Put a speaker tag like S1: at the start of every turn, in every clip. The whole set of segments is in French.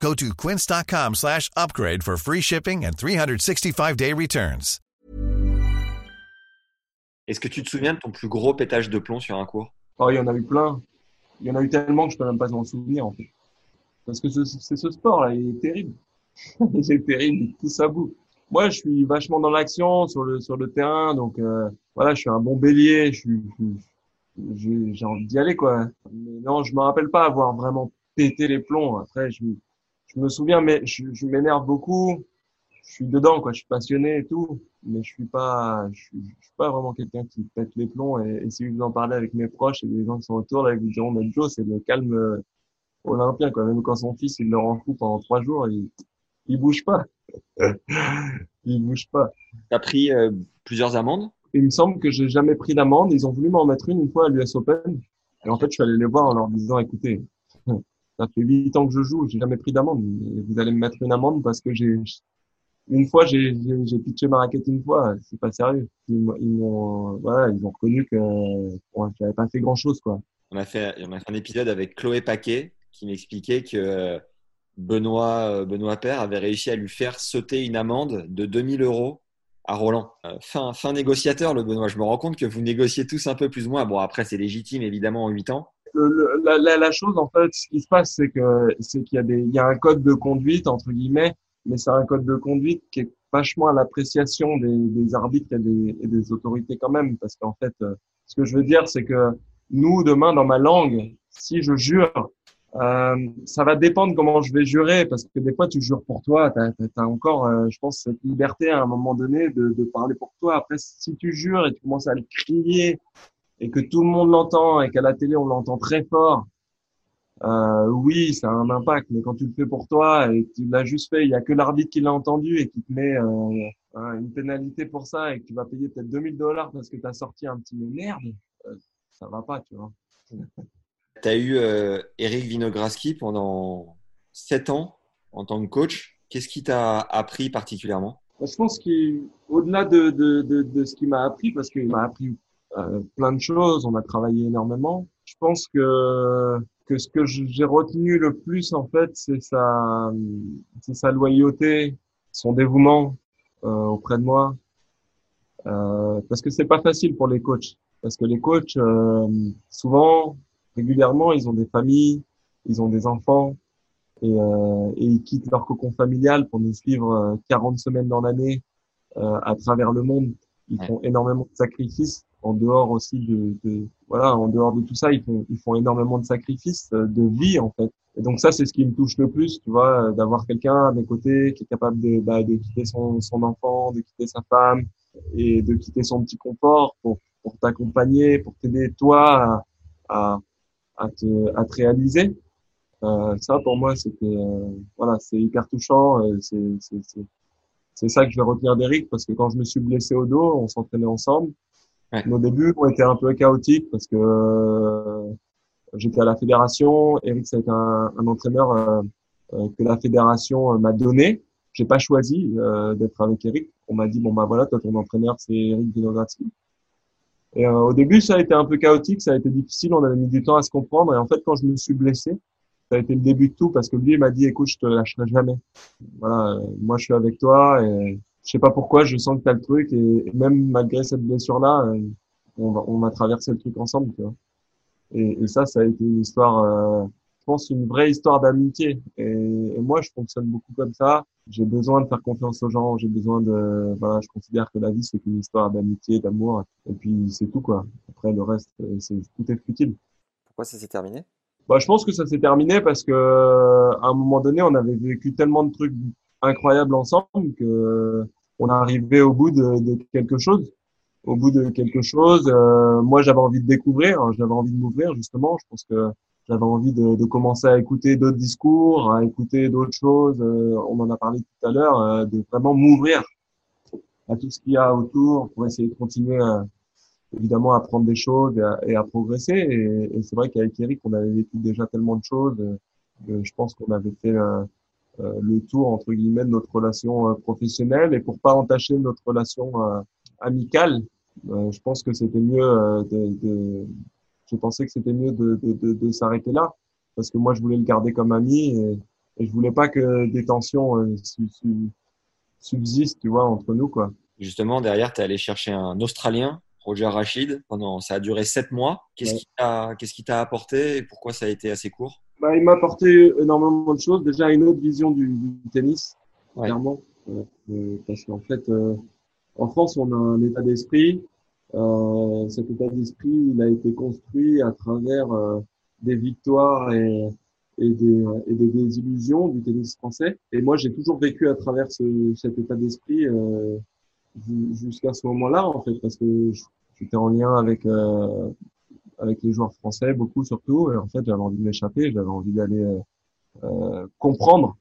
S1: Go to quince.com slash upgrade for free shipping and 365-day returns.
S2: Est-ce que tu te souviens de ton plus gros pétage de plomb sur un cours?
S3: Oh, il y en a eu plein. Il y en a eu tellement que je peux même pas m'en souvenir, en fait. Parce que ce- c'est ce sport-là, il est terrible. il est terrible, il pousse à bout. Moi, je suis vachement dans l'action sur le sur le terrain, donc euh, voilà, je suis un bon bélier, je suis, j'ai j'ai envie d'y aller quoi. Mais non, je me rappelle pas avoir vraiment pété les plombs. Après, je, je me souviens, mais je, je m'énerve beaucoup. Je suis dedans quoi, je suis passionné et tout, mais je suis pas, je suis, je suis pas vraiment quelqu'un qui pète les plombs. Et, et si vous en parlez avec mes proches et les gens qui sont autour, là, ils vous diront, mais Joe, c'est le calme euh, olympien quoi. Même quand son fils il le rend fou pendant trois jours, il il bouge pas. il bouge pas.
S2: Tu as pris euh, plusieurs amendes?
S3: Il me semble que j'ai jamais pris d'amende. Ils ont voulu m'en mettre une une fois à l'US Open. Et en fait, je suis allé les voir en leur disant, écoutez, ça fait huit ans que je joue, j'ai jamais pris d'amende. Vous allez me mettre une amende parce que j'ai, une fois, j'ai, pitché ma raquette une fois. C'est pas sérieux. Ils ils m'ont- voilà, ils ont reconnu que, j'avais pas fait grand chose, quoi.
S2: on a, fait, on a fait un épisode avec Chloé Paquet qui m'expliquait que Benoît, euh, Benoît Père avait réussi à lui faire sauter une amende de 2000 euros à Roland. Euh, fin, fin négociateur, le Benoît. Je me rends compte que vous négociez tous un peu plus ou moins. Bon, après, c'est légitime, évidemment, en 8 ans.
S3: La, la, chose, en fait, ce qui se passe, c'est que c'est qu'il y a y a un code de conduite entre guillemets, mais c'est un code de conduite qui est vachement à l'appréciation des, des arbitres et des, et des autorités quand même, parce qu'en fait, euh, ce que je veux dire, c'est que nous, demain, dans ma langue, si je jure, euh, ça va dépendre comment je vais jurer, parce que des fois, tu jures pour toi, tu as, encore, euh, je pense, cette liberté à un moment donné de, de parler pour toi. Après, si tu jures et tu commences à le crier et que tout le monde l'entend et qu'à la télé on l'entend très fort, euh, oui, ça a un impact. Mais quand tu le fais pour toi et que tu l'as juste fait, il y a que l'arbitre qui l'a entendu et qui te met euh, un- une pénalité pour ça et que tu vas payer peut-être 2000 dollars parce que tu as sorti un petit merde, euh, ça va pas, tu vois.
S2: Tu as eu euh, Eric Vinograski pendant 7 ans en tant que coach. Qu'est-ce qui t'a appris particulièrement?
S3: Je pense qu'au-delà de, de, de, de ce qu'il m'a appris, parce qu'il m'a appris euh, plein de choses, on a travaillé énormément. Je pense que que ce que j'ai retenu le plus en fait, c'est sa c'est sa loyauté, son dévouement euh, auprès de moi, euh, parce que c'est pas facile pour les coachs, parce que les coachs euh, souvent régulièrement ils ont des familles, ils ont des enfants et, euh, et ils quittent leur cocon familial pour nous suivre euh, 40 semaines dans l'année euh, à travers le monde. Ils font énormément de sacrifices en dehors aussi de, voilà en dehors de tout ça ils font ils font énormément de sacrifices euh, de vie en fait. Et donc ça c'est ce qui me touche le plus tu vois euh, d'avoir quelqu'un à mes côtés qui est capable de bah, de quitter son son enfant de quitter sa femme et de quitter son petit confort pour pour t'accompagner pour t'aider toi à, à te à te réaliser. Euh, ça pour moi c'était voilà c'est hyper touchant c'est ça que je vais retenir d'Eric parce que quand je me suis blessé au dos on s'entraînait ensemble Nos débuts ont été un peu chaotiques parce que euh, j'étais à la fédération Eric ça a été un, un entraîneur euh, euh, que la fédération m'a donné. J'ai pas choisi d'être avec Eric. On m'a dit bon bah voilà toi ton entraîneur c'est Eric Vinogradsky. Et au début ça a été un peu chaotique ça a été difficile. On avait mis du temps à se comprendre. Et en fait quand je me suis blessé ça a été le début de tout parce que lui il m'a dit écoute je te lâcherai jamais. Voilà moi je suis avec toi et je sais pas pourquoi je sens que tu as le truc et, même malgré cette blessure là on va on va traverser le truc ensemble tu vois. Et, et ça ça a été une histoire euh, je pense une vraie histoire d'amitié. Et, et moi je fonctionne beaucoup comme ça. J'ai besoin de faire confiance aux gens. J'ai besoin de voilà je considère que la vie c'est qu'une histoire d'amitié d'amour. Et puis c'est tout quoi. Après le reste euh, c'est tout est futile
S2: Pourquoi ça s'est terminé?
S3: Bah, je pense que ça s'est terminé parce que à un moment donné, on avait vécu tellement de trucs incroyables ensemble que on arrivait au bout de, de quelque chose. Au bout de quelque chose, euh, moi j'avais envie de découvrir, hein, j'avais envie de m'ouvrir justement. Je pense que j'avais envie de, de commencer à écouter d'autres discours, à écouter d'autres choses. euh, on en a parlé tout à l'heure, euh, de vraiment m'ouvrir. à tout ce qu'il y a autour pour essayer de continuer à, évidemment à apprendre des choses et à, et à progresser. Et, et c'est vrai qu'avec Eric, on avait vécu déjà tellement de choses. Euh, je pense qu'on avait fait euh, euh, le tour entre guillemets de notre relation professionnelle. Et pour pas entacher notre relation amicale, je pense que c'était mieux de, de, je pensais que c'était mieux de, de, de s'arrêter là parce que moi je voulais le garder comme ami et, et je voulais pas que des tensions euh, subsistent, tu vois, entre nous quoi.
S2: Justement, derrière, tu es allé chercher un Australien Roger Rachid. Pendant, ça a duré sept mois. Qu'est-ce qui t'a, qu'est-ce qui t'a apporté et pourquoi ça a été assez court?
S3: Bah, Il m'a apporté énormément de choses. Déjà, une autre vision du, du tennis, clairement. Euh, euh, parce qu'en fait, euh, en France, on a un état d'esprit. Euh, cet état d'esprit, il a été construit à travers euh, des victoires et, et, des, et des désillusions du tennis français. Et moi, j'ai toujours vécu à travers ce, cet état d'esprit jusqu'à ce moment-là, en fait, parce que j'étais en lien avec euh, avec les joueurs français, beaucoup surtout. Et en fait, j'avais envie de m'échapper, j'avais envie d'aller euh, euh, comprendre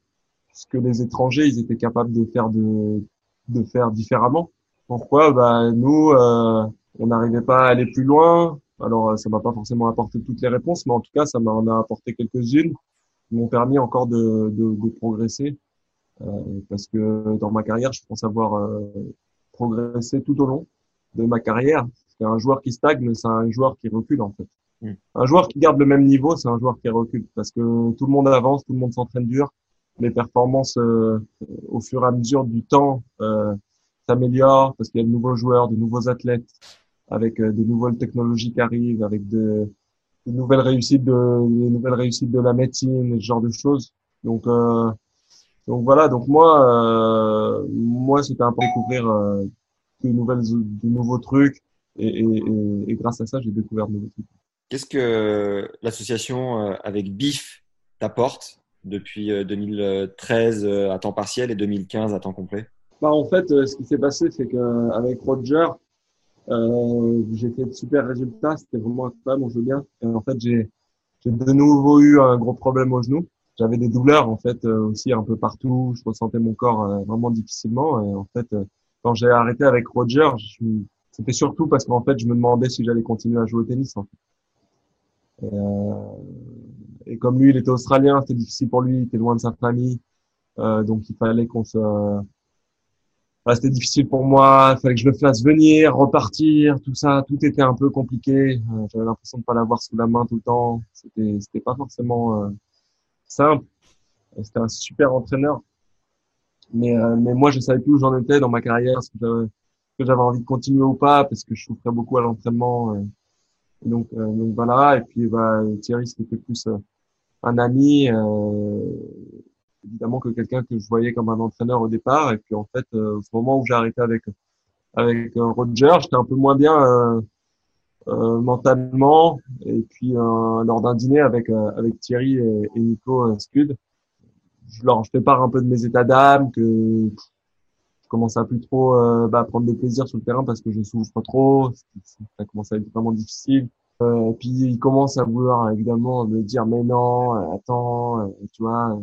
S3: ce que les étrangers ils étaient capables de faire de de faire différemment. Pourquoi? Bah nous, euh, on n'arrivait pas à aller plus loin. Alors, ça m'a pas forcément apporté toutes les réponses, mais en tout cas, ça m'en a apporté quelques-unes qui m'ont permis encore de, de, de progresser. Euh, parce que dans ma carrière, je pense avoir euh, progressé tout au long de ma carrière. C'est un joueur qui stagne, c'est un joueur qui recule en fait. Mm. Un joueur qui garde le même niveau, c'est un joueur qui recule parce que tout le monde avance, tout le monde s'entraîne dur. Les performances euh, au fur et à mesure du temps euh, s'améliorent parce qu'il y a de nouveaux joueurs, de nouveaux athlètes avec euh, de nouvelles technologies qui arrivent, avec de, de, nouvelles réussites de les nouvelles réussites de la médecine, ce genre de choses. Donc euh, donc voilà, donc moi, euh, moi c'était un peu découvrir euh, de nouvelles, de nouveaux trucs, et, et, et, grâce à ça, j'ai découvert de nouveaux trucs.
S2: Qu'est-ce que l'association euh, avec BIF t'apporte depuis 2013 euh, à temps partiel et 2015 à temps complet?
S3: Bah, En fait, ce qui s'est passé, c'est qu'avec Roger, euh, j'ai fait de super résultats. C'était vraiment incroyable, on joue bien. Et en fait, j'ai de nouveau eu un gros problème au genou j'avais des douleurs en fait euh, aussi un peu partout. Je ressentais mon corps euh, vraiment difficilement. Et en fait, euh, quand j'ai arrêté avec Roger, c'était surtout parce qu'en fait, je me demandais si j'allais continuer à jouer au tennis. En fait. et, et, comme lui, il était australien, c'était difficile pour lui. Il était loin de sa famille, donc il fallait qu'on se c'était difficile pour moi, il fallait que je le fasse venir, repartir, tout ça, tout était un peu compliqué. J'avais l'impression de pas l'avoir sous la main tout le temps. C'était, c'était pas forcément simple. C'était un super entraîneur. Mais, euh, mais moi, je savais plus où j'en étais dans ma carrière, ce que j'avais envie de continuer ou pas, parce que je souffrais beaucoup à l'entraînement. Euh. donc, euh, donc voilà. Et puis, bah, Thierry, c'était plus un ami, évidemment que quelqu'un que je voyais comme un entraîneur au départ. Et puis, en fait, au moment où j'ai arrêté avec avec Roger, j'étais un peu moins bien euh, mentalement. Et puis euh, lors d'un dîner avec euh, avec Thierry et, et Nico Scud, je leur fais part un peu de mes états d'âme, que je commence à plus trop euh, bah, prendre de plaisir sur le terrain parce que je souffre trop. Ça commence à être vraiment difficile. Euh, puis ils commencent à vouloir évidemment me dire mais non, attends, tu vois,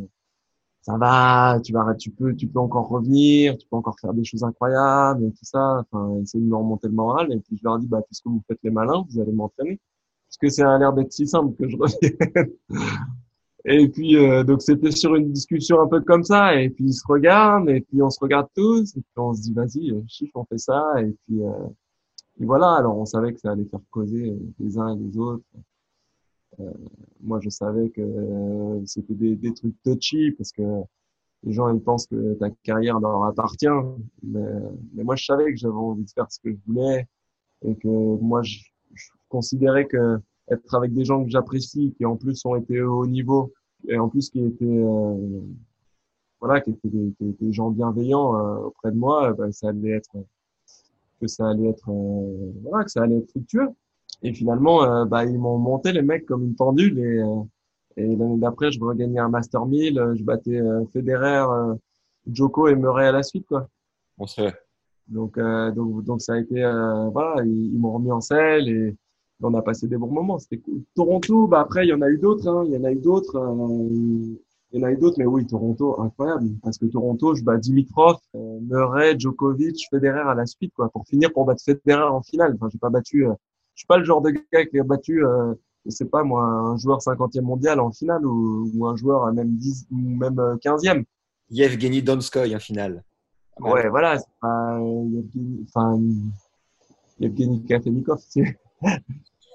S3: ça va, tu vas, tu peux, tu peux encore revenir, tu peux encore faire des choses incroyables et tout ça. Enfin, essayer de me remonter le moral. Et puis je leur dis, bah, puisque vous faites les malins, vous allez m'entraîner. Parce que ça a l'air d'être si simple que je revienne. et puis, euh, donc c'était sur une discussion un peu comme ça. Et puis ils se regardent, et puis on se regarde tous, et puis on se dit, vas-y, euh, chiffre, on fait ça. Et puis, euh, et voilà. Alors on savait que ça allait faire causer les uns et les autres. Euh, moi, je savais que euh, c'était des, des, trucs touchy parce que les gens ils pensent que ta carrière leur appartient. Mais, mais moi, je savais que j'avais envie de faire ce que je voulais et que moi, je, je considérais que être avec des gens que j'apprécie, qui en plus ont été au niveau et en plus qui étaient euh, voilà, qui étaient des, gens bienveillants euh, auprès de moi, ben, ça allait être que ça allait être euh, voilà, que ça allait être fructueux. Et finalement, euh, bah, ils m'ont monté les mecs comme une pendule. Et, euh, et l'année d'après, je regagnais un Master 1000. Euh, je battais Federer, Joko et Murray à la suite. Quoi.
S2: On se
S3: Donc, donc, donc ça a été, voilà, ils, m'ont remis en selle et on a passé des bons moments. C'était cool. Toronto, bah après, il y en a eu d'autres. Hein. Il y en a eu d'autres. Il y en a d'autres, mais oui, Toronto, incroyable. Parce que Toronto, je bats Dimitrov, euh, Murray, Djokovic, Federer à la suite, quoi. Pour finir, pour battre Federer en finale. Enfin, j'ai pas battu, euh, je suis pas le genre de gars qui a battu, euh, je sais pas, moi, un joueur 50e mondial en finale ou, ou un joueur à même 10 ou même 15e. Euh,
S2: Yevgeny Donskoy en finale.
S3: Ouais, voilà, c'est pas Yevgeny, enfin, Yevgeny Kafenikov, c'est.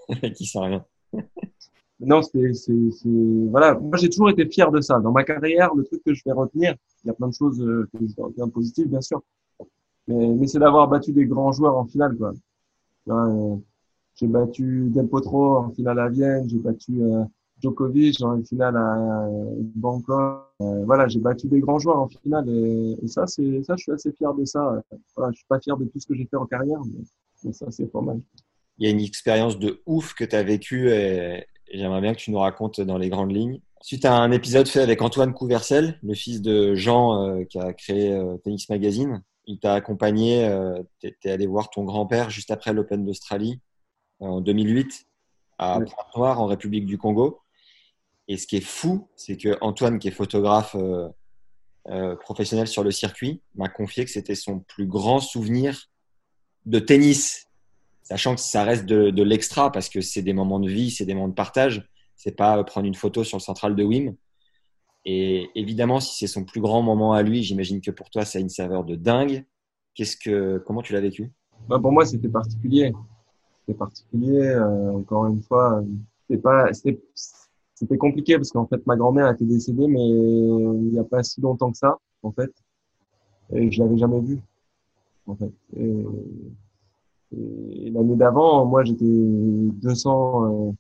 S2: qui sait rien.
S3: non, c'est, voilà. Moi, j'ai toujours été fier de ça. Dans ma carrière, le truc que je vais retenir, il y a plein de choses euh, que je positives, bien sûr. Mais, c'est d'avoir battu des grands joueurs en finale. Euh, j'ai battu Del Potro en finale à Vienne, j'ai battu euh, Djokovic en finale à Bangkok. Voilà, j'ai battu des grands joueurs en finale et, et, ça, c'est ça, je suis assez fier de ça. Voilà, je suis pas fier de tout ce que j'ai fait en carrière, mais, mais ça, c'est pas mal.
S2: Il y a une expérience de ouf que tu as vécue et, j'aimerais bien que tu nous racontes dans les grandes lignes. Suite à un épisode fait avec Antoine Couvercel, le fils de Jean euh, qui a créé euh, Tennis Magazine, il t'a accompagné, euh, tu es, allé voir ton grand-père juste après l'Open d'Australie en 2008 à Pointe-Noire en République du Congo. Et ce qui est fou, c'est que Antoine, qui est photographe euh, euh, professionnel sur le circuit, m'a confié que c'était son plus grand souvenir de tennis, sachant que ça reste de, l'extra parce que c'est des moments de vie, c'est des moments de partage. C'est pas prendre une photo sur le central de Wim. Et évidemment, si c'est son plus grand moment à lui, j'imagine que pour toi, ça a une saveur de dingue. Qu'est-ce que, comment tu l'as vécu?
S3: Bah Pour moi, c'était particulier. C'était particulier. Euh, encore une fois, c'était pas, c'était compliqué parce qu'en fait, ma grand-mère était décédée, mais il n'y a pas si longtemps que ça, en fait. Et je l'avais jamais vue, en fait. Et l'année d'avant, moi, j'étais 200, euh,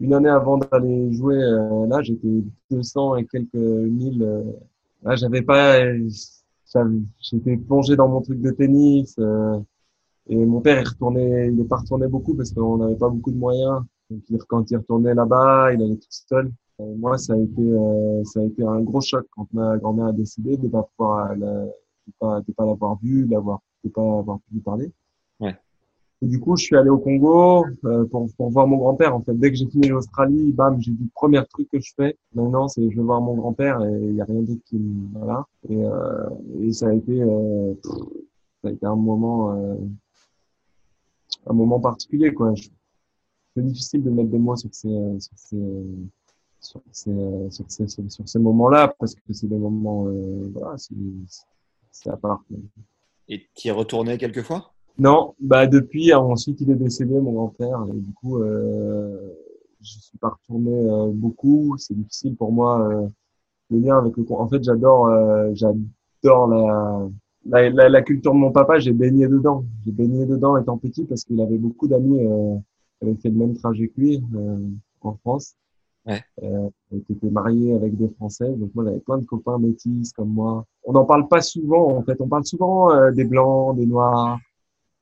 S3: une année avant d'aller jouer euh, là, j'étais 200 et quelques mille. Euh, là, j'avais pas, j'étais plongé dans mon truc de tennis. Euh, et mon père, il retournait, il est pas retourné beaucoup parce qu'on n'avait pas beaucoup de moyens. Donc, quand il retournait là-bas, il allait tout seul. Euh, moi, ça a été, euh, ça a été un gros choc quand ma grand-mère a décidé de pas pouvoir, la, de pas, de pas l'avoir vue, d'avoir, de pas avoir pu lui parler.
S2: Ouais.
S3: Du coup, je suis allé au Congo euh, pour, pour voir mon grand-père. En fait, dès que j'ai fini l'Australie, bam, j'ai dit le premier truc que je fais. Maintenant, c'est je vais voir mon grand-père et il y a rien d'autre qui me voilà. Et, euh, et ça a été, euh, ça a été un moment, un moment particulier quoi. C'est difficile de mettre des mots sur ces, sur ces, sur ces, sur ces, sur, ces moments-là parce que c'est des moments, voilà, c'est à part.
S2: Et tu y es retourné quelquefois
S3: non, bah depuis, ensuite il est décédé, mon grand-père, et du coup, euh, je suis pas retourné euh, beaucoup. C'est difficile pour moi euh, le lien avec le. En fait, j'adore, euh, j'adore la, la, la, la, culture de mon papa. J'ai baigné dedans. J'ai baigné dedans étant petit parce qu'il avait beaucoup d'amis euh, qui avaient fait le même trajet que lui euh, en France.
S2: Ouais.
S3: Euh, qui étaient mariés avec des Français. Donc moi, j'avais plein de copains métis comme moi. On n'en parle pas souvent. En fait, on parle souvent euh, des blancs, des noirs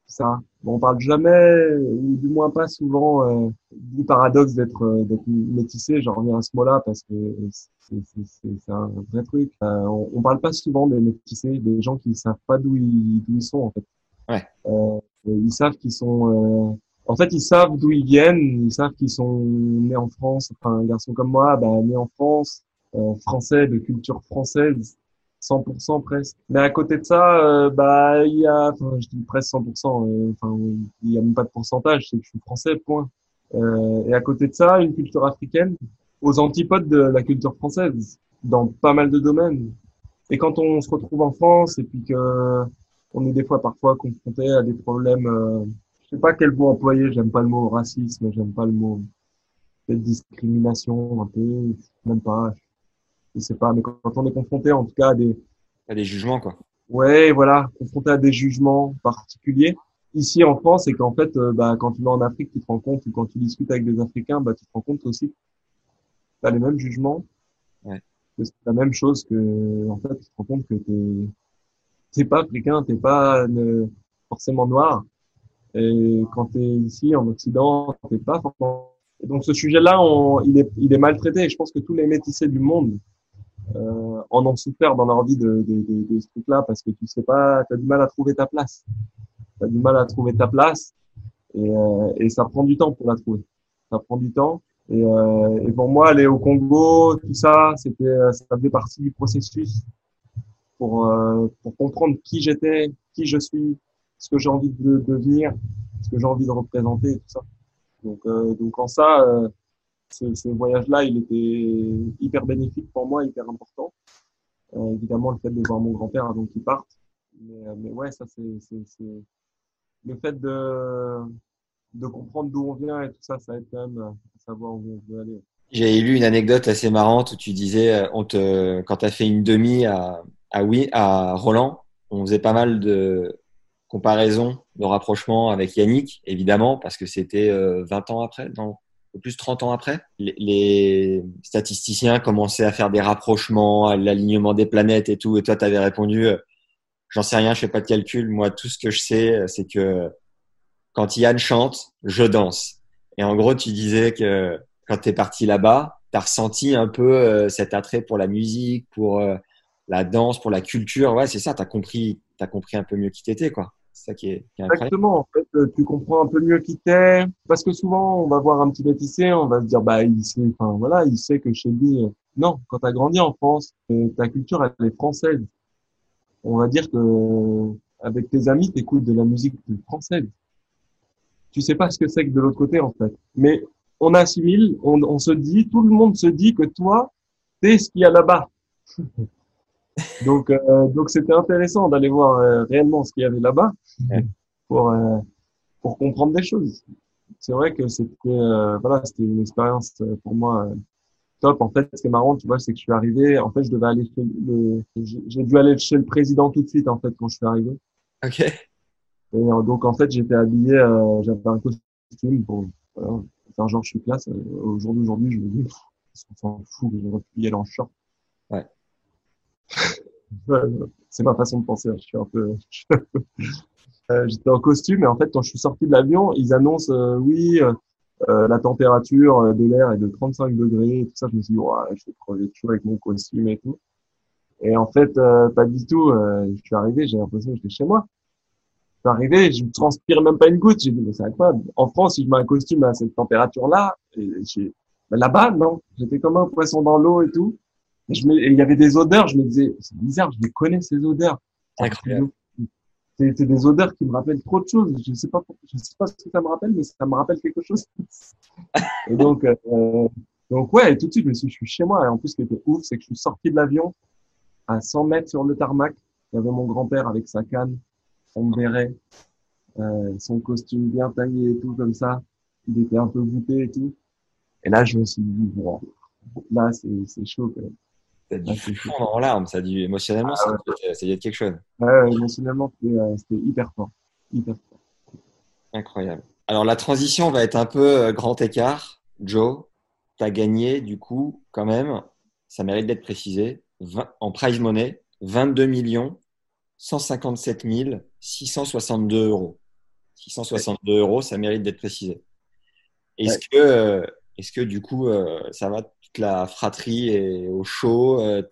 S3: ça. On parle jamais, ou du moins pas souvent, euh, du paradoxe d'être euh, métissé. J'en reviens à ce mot-là parce que c'est un vrai truc. Euh, on, on, parle pas souvent des métissés, des gens qui savent pas d'où ils, ils sont en fait.
S2: Ouais.
S3: Euh, ils savent qu'ils sont. Euh, en fait, ils savent d'où ils viennent. Ils savent qu'ils sont nés en France. Enfin, un garçon comme moi, bah, né en France, français, de culture française 100% presque. Mais à côté de ça, euh, bah il y a, enfin je dis presque 100%. Euh, enfin il y a même pas de pourcentage, c'est que je suis français, point. Euh, et à côté de ça, une culture africaine aux antipodes de la culture française dans pas mal de domaines. Et quand on se retrouve en France et puis que on est des fois parfois confronté à des problèmes, euh, je sais pas quel mot employer, j'aime pas le mot racisme, j'aime pas le mot discrimination un peu, même pas, je sais pas, mais quand on est confronté en tout cas à des,
S2: à des jugements, quoi.
S3: Ouais, voilà, confronté à des jugements particuliers. Ici en France, c'est qu'en fait, euh, bah, quand tu vas en Afrique, tu te rends compte, ou quand tu discutes avec des Africains, bah, tu te rends compte aussi que tu as les mêmes jugements.
S2: Ouais.
S3: Que c'est la même chose que, en fait, tu te rends compte que t'es, t'es pas africain, t'es pas ne, forcément noir. Et quand tu es ici en Occident, t'es pas forcément. Et donc ce sujet-là, il est, il est maltraité. Et je pense que tous les métissés du monde euh, en ont souffert dans leur vie de, de, de, de ce truc-là parce que tu sais pas, tu as du mal à trouver ta place. Tu as du mal à trouver ta place et, euh, et ça prend du temps pour la trouver. Ça prend du temps. Et, euh, et, pour moi, aller au Congo, tout ça, c'était, ça faisait partie du processus pour, euh, pour comprendre qui j'étais, qui je suis, ce que j'ai envie de devenir, ce que j'ai envie de représenter, tout ça. Donc, euh, donc en ça, euh, ce, voyage-là, il était hyper bénéfique pour moi, hyper important. Euh, évidemment, le fait de voir mon grand-père avant qu'il parte. Mais, mais ouais, ça, c'est le fait de, comprendre d'où on vient et tout ça, ça aide quand même à savoir où on veut aller.
S2: J'ai lu une anecdote assez marrante où tu disais, te, quand tu as fait une demi à, à, oui, à Roland, on faisait pas mal de comparaisons, de rapprochements avec Yannick, évidemment, parce que c'était 20 euh, ans après, plus 30 ans après. Les, statisticiens commençaient à faire des rapprochements, l'alignement des planètes et tout, et toi, tu avais répondu, euh, j'en sais rien, je fais pas de calcul, moi, tout ce que je sais, c'est que quand Yann chante, je danse. Et en gros, tu disais que quand tu es parti là-bas, tu as ressenti un peu euh, cet attrait pour la musique, pour euh, la danse, pour la culture. Ouais, c'est ça, tu as compris, as compris un peu mieux qui t'étais, quoi. Qui est,
S3: Exactement. En fait, euh, tu comprends un peu mieux qui t'es. Parce que souvent, on va voir un petit métissé, on va se dire, bah, il sait, enfin, voilà, il sait que chez lui, non, quand tu as grandi en France, ta culture, elle est française. On va dire que, avec tes amis, tu écoutes de la musique française tu sais pas ce que c'est que de l'autre côté en fait. Mais on assimile, on, on, se dit, tout le monde se dit que toi, t'es ce qu'il y a là-bas. donc, euh, donc c'était intéressant d'aller voir euh, réellement ce qu'il y avait là-bas pour euh, pour comprendre des choses. C'est vrai que c'était voilà, c'était une expérience pour moi top. En fait, ce qui est marrant, tu vois, c'est que je suis arrivé. En fait, je devais aller chez le, j'ai dû aller chez le président tout de suite en fait quand je suis arrivé.
S2: Ok.
S3: Et euh, donc, en fait, j'étais habillé, euh, j'avais un costume pour, voilà, faire genre, je suis classe. Euh, Aujourd'hui, aujourd'hui, je me dis, on s'en fout, j'aurais pu y aller en short. C'est ma façon de penser. Hein. Je suis un peu. euh, J'étais en costume et en fait, quand je suis sorti de l'avion, ils annoncent euh, oui, euh, la température de l'air est de 35 degrés et tout ça. Je me suis dit, ouais, je vais crever chaud avec mon costume et tout. Et en fait, pas du tout. je suis arrivé, j'ai l'impression que j'étais chez moi suis arrivé, je ne transpire même pas une goutte. J'ai dit, mais c'est incroyable. En France, si je mets un costume à cette température-là, là-bas, non. J'étais comme un poisson dans l'eau et tout. Je il y avait des odeurs, je me disais, c'est bizarre, je les connais, ces odeurs.
S2: Incroyable.
S3: C'est des odeurs qui me rappellent trop de choses. Je sais pas, je sais pas ce que ça me rappelle, mais ça me rappelle quelque chose. et donc, euh, donc ouais, tout de suite, je me suis, je suis chez moi. Et en plus, ce qui était ouf, c'est que je suis sorti de l'avion à 100 mètres sur le tarmac. Il y avait mon grand-père avec sa canne on verrait euh, son costume bien taillé et tout comme ça. Il était un peu voûté et tout. Et là, je me suis dit, bon, là, c'est chaud quand même.
S2: Ça a dû fondre en larmes, ça a dû émotionnellement, ah, ça, ça a être quelque chose.
S3: Ouais, émotionnellement, euh, c'était hyper fort. Hyper fort.
S2: Incroyable. Alors, la transition va être un peu euh, grand écart. Joe, tu as gagné, du coup, quand même, ça mérite d'être précisé, en prize money, 22 millions 157 662 euros. 662 euros, ça mérite d'être précisé. Est-ce que, euh, est-ce que du coup, euh, ça va toute la fratrie et au show euh,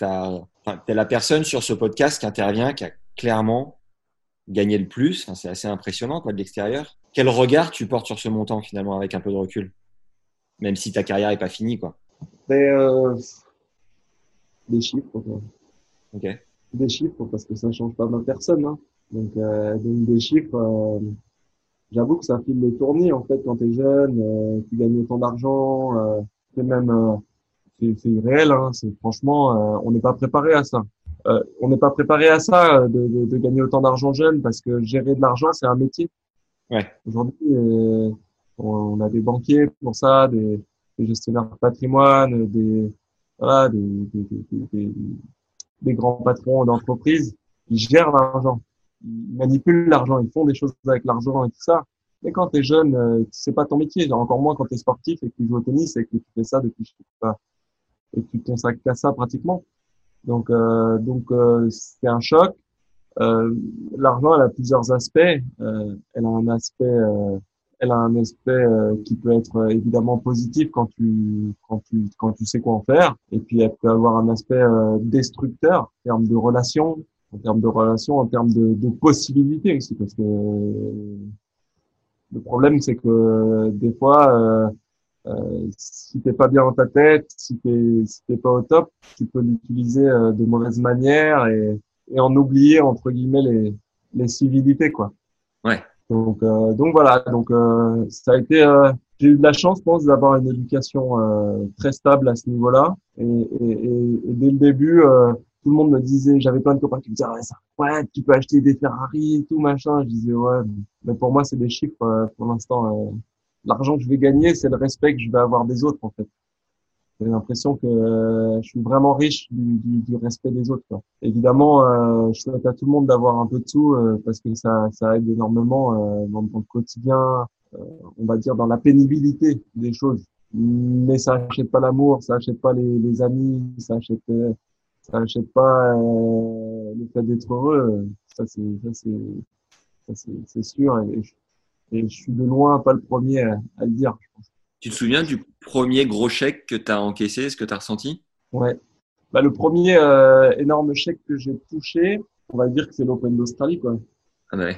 S2: Tu la personne sur ce podcast qui intervient, qui a clairement gagné le plus. c'est assez impressionnant quoi, de l'extérieur. Quel regard tu portes sur ce montant finalement avec un peu de recul? Même si ta carrière n'est pas finie. Quoi.
S3: des chiffres.
S2: Ok
S3: des chiffres parce que ça change pas ma personne. Hein. Donc, euh, donc des chiffres, euh, j'avoue que ça file le tournis en fait quand tu es jeune, euh, tu gagnes autant d'argent, euh, c'est même euh, c'est irréel. Hein. C'est franchement, on n'est pas préparé à ça. on n'est pas préparé à ça de, de, de gagner autant d'argent jeune parce que gérer de l'argent c'est un métier.
S2: Ouais.
S3: Aujourd'hui, on a des banquiers pour ça, des, des gestionnaires de patrimoine, des voilà, des, des, grands patrons d'entreprise, ils gèrent l'argent, ils manipulent l'argent, ils font des choses avec l'argent et tout ça. Mais quand tu es jeune, euh, c'est pas ton métier, encore moins quand tu es sportif et que tu joues au tennis et que tu fais ça depuis je sais pas, et te consacres qu'à ça pratiquement. Donc euh, donc euh, c'est un choc. Euh, l'argent elle a plusieurs aspects. Euh, elle a un aspect elle a un aspect euh, qui peut être euh, évidemment positif quand tu quand tu quand tu sais quoi en faire et puis elle peut avoir un aspect euh, destructeur en termes de relations en termes de relations en termes de, de possibilités aussi parce que le problème c'est que des fois euh, si t'es pas bien dans ta tête, si t'es si t'es pas au top, tu peux l'utiliser euh, de mauvaise manière et, et en oublier entre guillemets les les civilités quoi.
S2: Ouais.
S3: Donc euh, donc voilà donc euh, ça a été euh, j'ai eu de la chance je pense d'avoir une éducation très stable à ce niveau-là et, et, et, et dès le début tout le monde me disait, j'avais plein de copains qui me disaient, ouais, ça, ouais, tu peux acheter des Ferrari tout, machin. Je disais, ouais, mais pour moi, c'est des chiffres, pour l'instant, l'argent que je vais gagner, c'est le respect que je vais avoir des autres, en fait. J'ai l'impression que euh, je suis vraiment riche du, du, du respect des autres. Quoi. Évidemment, euh, je souhaite à tout le monde d'avoir un peu de sous euh, parce que ça, ça aide énormément dans, dans, le quotidien, on va dire dans la pénibilité des choses. Mais ça achète pas l'amour, ça achète pas les, les amis, ça achète, ça achète pas le fait d'être heureux. Ça c'est, ça c'est, c'est sûr. Et je suis de loin pas le premier à, à le dire. Je pense.
S2: Tu te souviens du premier gros chèque que tu as encaissé, ce que tu as ressenti?
S3: Ouais. Bah, le premier euh, énorme chèque que j'ai touché, on va dire que c'est l'Open d'Australie. Quoi.
S2: Ah ouais.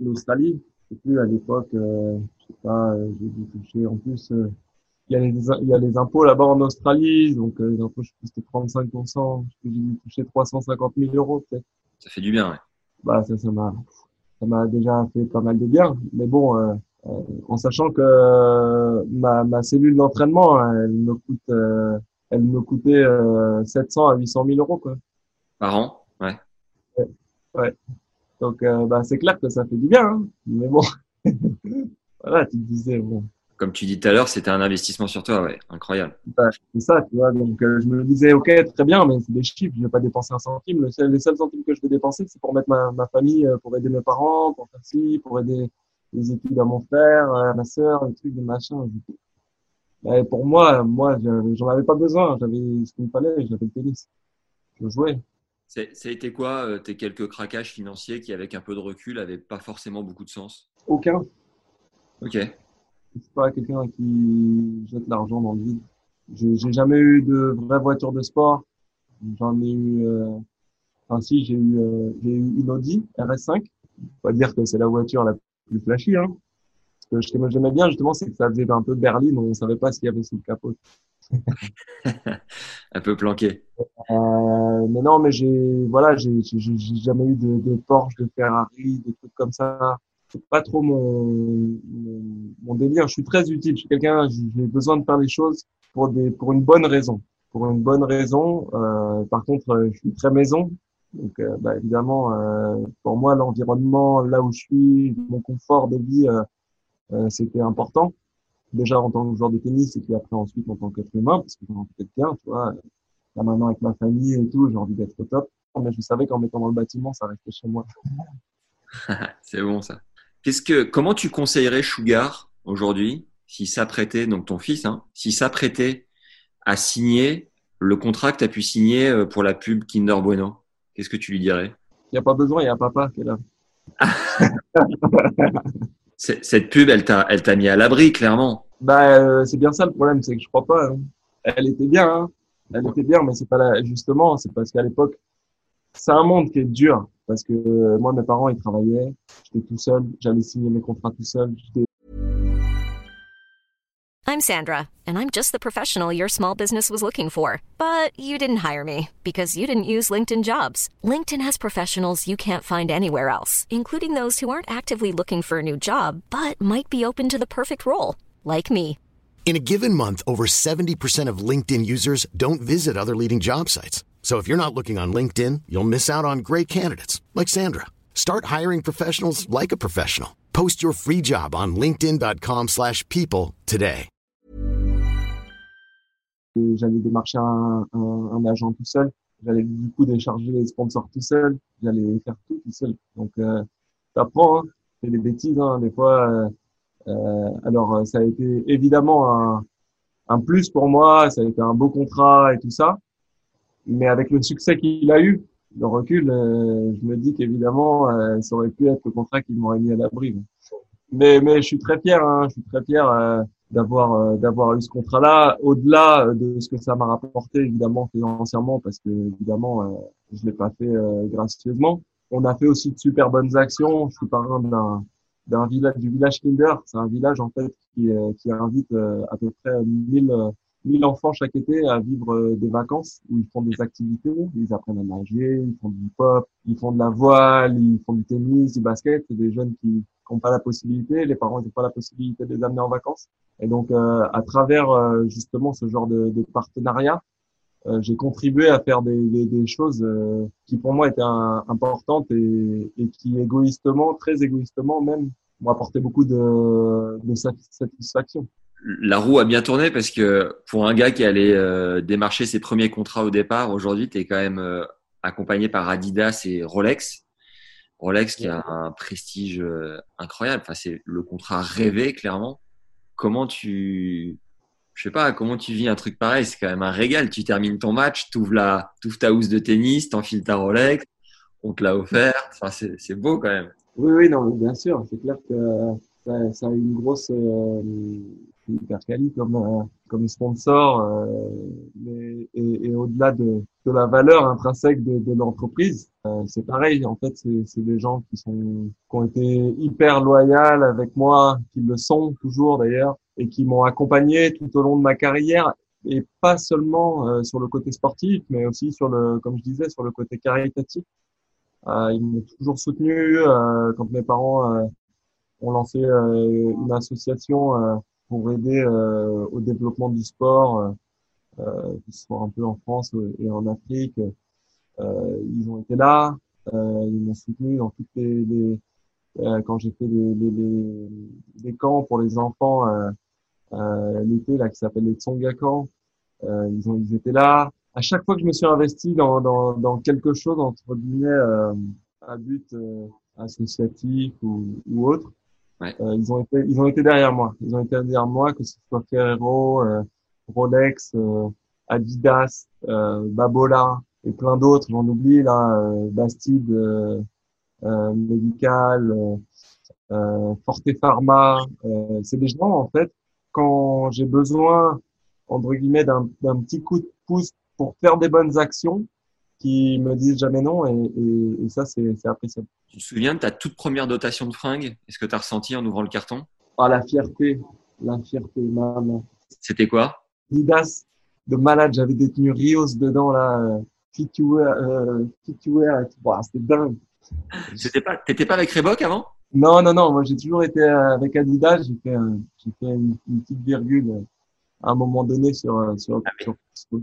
S3: L'Australie, je sais plus à l'époque, euh, je sais pas, euh, j'ai dû toucher en plus. Euh, il y, a les, il y a les impôts là-bas en Australie, donc euh, les impôts, je pense que c'était 35%. J'ai dû toucher 350 000 euros peut-être.
S2: Ça fait du bien, ouais.
S3: Bah ça, ça m'a, ça m'a déjà fait pas mal de bien. Mais bon, euh, euh, en sachant que euh, ma, ma cellule d'entraînement, elle me coûte, euh, elle me coûtait 700 à 800 000 euros quoi.
S2: Par an, ouais.
S3: Ouais. ouais. Donc bah c'est clair que ça fait du bien, hein. mais bon, voilà, tu disais bon.
S2: Comme tu dis tout à l'heure, c'était un investissement sur toi, ouais, incroyable.
S3: Bah, c'est ça, tu vois. Donc je me disais, ok, très bien, mais c'est des chiffres, je vais pas dépenser un centime. Le seul, les seuls centimes que je vais dépenser, c'est pour mettre ma, ma famille, pour aider mes parents, pour faire ci, pour aider les études à mon frère, à ma sœur, les trucs, de machin. Et pour moi, moi, j'en avais pas besoin. J'avais ce qu'il me fallait. J'avais le tennis. Je jouais.
S2: Ça a été quoi euh, tes quelques craquages financiers qui, avec un peu de recul, n'avaient pas forcément beaucoup de sens?
S3: Aucun.
S2: Ok.
S3: Je suis pas quelqu'un qui jette l'argent dans le vide. J'ai jamais eu de vraie voiture de sport. J'en ai eu. Euh... Enfin, si, j'ai eu, euh... j'ai eu une Audi RS5. On va dire que c'est la voiture la plus flashy. Hein. Ce que j'aimais bien justement, c'est que ça faisait un peu Berlin, on ne savait pas ce qu'il y avait sous le capot.
S2: un peu planqué.
S3: Euh, mais non, mais j'ai voilà, j'ai jamais eu de, de, Porsche, de Ferrari, des trucs comme ça. C'est pas trop mon, mon, mon, délire. Je suis très utile. Je suis quelqu'un, j'ai besoin de faire les choses pour des pour une bonne raison. Pour une bonne raison. Euh, par contre, je suis très maison. Donc, euh, bah, évidemment, euh, pour moi, l'environnement, là où je suis, mon confort de vie, euh, euh, c'était important. Déjà en tant que joueur de tennis et puis après ensuite en tant qu'être humain, parce que j'en fais bien, tu vois. Là maintenant avec ma famille et tout, j'ai envie d'être au top. Mais je savais qu'en mettant dans le bâtiment, ça restait chez moi.
S2: C'est bon ça. Qu'est-ce que, comment tu conseillerais Sugar aujourd'hui, s'il s'apprêtait, donc ton fils, hein, s'il s'apprêtait à signer le contrat que tu as pu signer pour la pub Kinder Bueno? Qu'est-ce que tu lui dirais?
S3: Il n'y a pas besoin, il y a papa qui est là.
S2: Cette pub, elle t'a, elle t'a mis à l'abri, clairement.
S3: Bah, euh, c'est bien ça le problème, c'est que je crois pas. Hein. Elle était bien, hein. elle était bien, mais c'est pas là. Justement, c'est parce qu'à l'époque, c'est un monde qui est dur. Parce que euh, moi, mes parents, ils travaillaient, j'étais tout seul, j'allais signer mes contrats tout seul.
S4: I'm Sandra, and I'm just the professional your small business was looking for. But you didn't hire me because you didn't use LinkedIn jobs. LinkedIn has professionals you can't find anywhere else, including those who aren't actively looking for a new job but might be open to the perfect role, like me.
S5: In a given month, over 70% of LinkedIn users don't visit other leading job sites. So if you're not looking on LinkedIn, you'll miss out on great candidates like Sandra. Start hiring professionals like a professional. Post your free job on linkedin.com/people today.
S3: J'allais démarcher un, un, un, agent tout seul. J'allais du coup décharger les sponsors tout seul. J'allais faire tout tout seul. Donc, euh, t'apprends, hein. C'est des bêtises, hein. Des fois, euh, euh, alors, ça a été évidemment un, un plus pour moi. Ça a été un beau contrat et tout ça. Mais avec le succès qu'il a eu, le recul, euh, je me dis qu'évidemment, euh, ça aurait pu être le contrat qui m'aurait mis à l'abri. Mais, mais je suis très fier, hein, je suis très fier euh, d'avoir euh, d'avoir eu ce contrat-là. Au-delà de ce que ça m'a rapporté, évidemment financièrement, parce que évidemment, euh, je l'ai pas fait gracieusement. On a fait aussi de super bonnes actions. Je suis parrain d'un d'un village du village Kinder. C'est un village en fait qui, qui invite à peu près 1000 1000 enfants chaque été à vivre des vacances où ils font des activités, ils apprennent à nager, ils font du hip-hop, ils font de la voile, ils font du tennis, du basket. Des jeunes qui n'ont pas la possibilité, les parents n'ont pas la possibilité de les amener en vacances. Et donc, euh, à travers euh, justement ce genre de, partenariat, euh, j'ai contribué à faire des, choses qui pour moi étaient importantes et, qui égoïstement, très égoïstement même, m'ont apporté beaucoup de satisfaction.
S2: La roue a bien tourné parce que pour un gars qui allait démarcher ses premiers contrats au départ, aujourd'hui, tu es quand même accompagné par Adidas et Rolex. Rolex qui a un prestige incroyable. Enfin, c'est le contrat rêvé, clairement comment tu, je sais pas, comment tu vis un truc pareil? C'est quand même un régal. Tu termines ton match, tu ouvres, la, ta housse de tennis, t'enfiles ta Rolex, on te l'a offerte. Enfin, c'est beau quand même.
S3: Oui, oui, non, bien sûr. C'est clair que ça, a une grosse, hyper quali comme, euh, comme sponsor, euh, et, et au-delà de, de, la valeur intrinsèque de, de l'entreprise, euh, c'est pareil. En fait, c'est des gens qui sont qui ont été hyper loyaux avec moi, qui le sont toujours d'ailleurs, et qui m'ont accompagné tout au long de ma carrière et pas seulement euh, sur le côté sportif, mais aussi sur le, comme je disais, sur le côté caritatif. Euh, ils m'ont toujours soutenu euh, quand mes parents ont lancé une association pour aider euh, au développement du sport, euh, euh, que ce soit un peu en France et en Afrique. ils ont été là, ils m'ont soutenu dans toutes les, les quand j'ai fait des, des, des, camps pour les enfants euh, l'été là qui s'appelle les Tsonga camps, euh, ils ont ils étaient là. À chaque fois que je me suis investi dans dans, dans quelque chose entre guillemets euh, à but associatif ou, ou autre, Euh, ils ont été, ils ont été derrière moi. Ils ont été derrière moi, que ce soit Ferrero, euh, Rolex, euh, Adidas, Babola et plein d'autres. J'en oublie là, Bastide, Medical, Forte Pharma. C'est des gens en fait quand j'ai besoin entre guillemets d'un petit coup de pouce pour faire des bonnes actions qui me disent jamais non et, et, et ça c'est appréciable.
S2: Tu te souviens de ta toute première dotation de fringues? Est-ce que tu as ressenti en ouvrant le carton?
S3: Ah la fierté, la fierté, maman.
S2: C'était quoi?
S3: Didas de malade, j'avais des tenues Rios dedans là, fit to wear, euh, c'était dingue.
S2: C'était pas, t'étais pas avec Reebok avant?
S3: Non non non, moi j'ai toujours été avec Adidas, j'ai fait, j'ai fait une, une petite virgule à un moment donné sur, euh, sur, ah sur,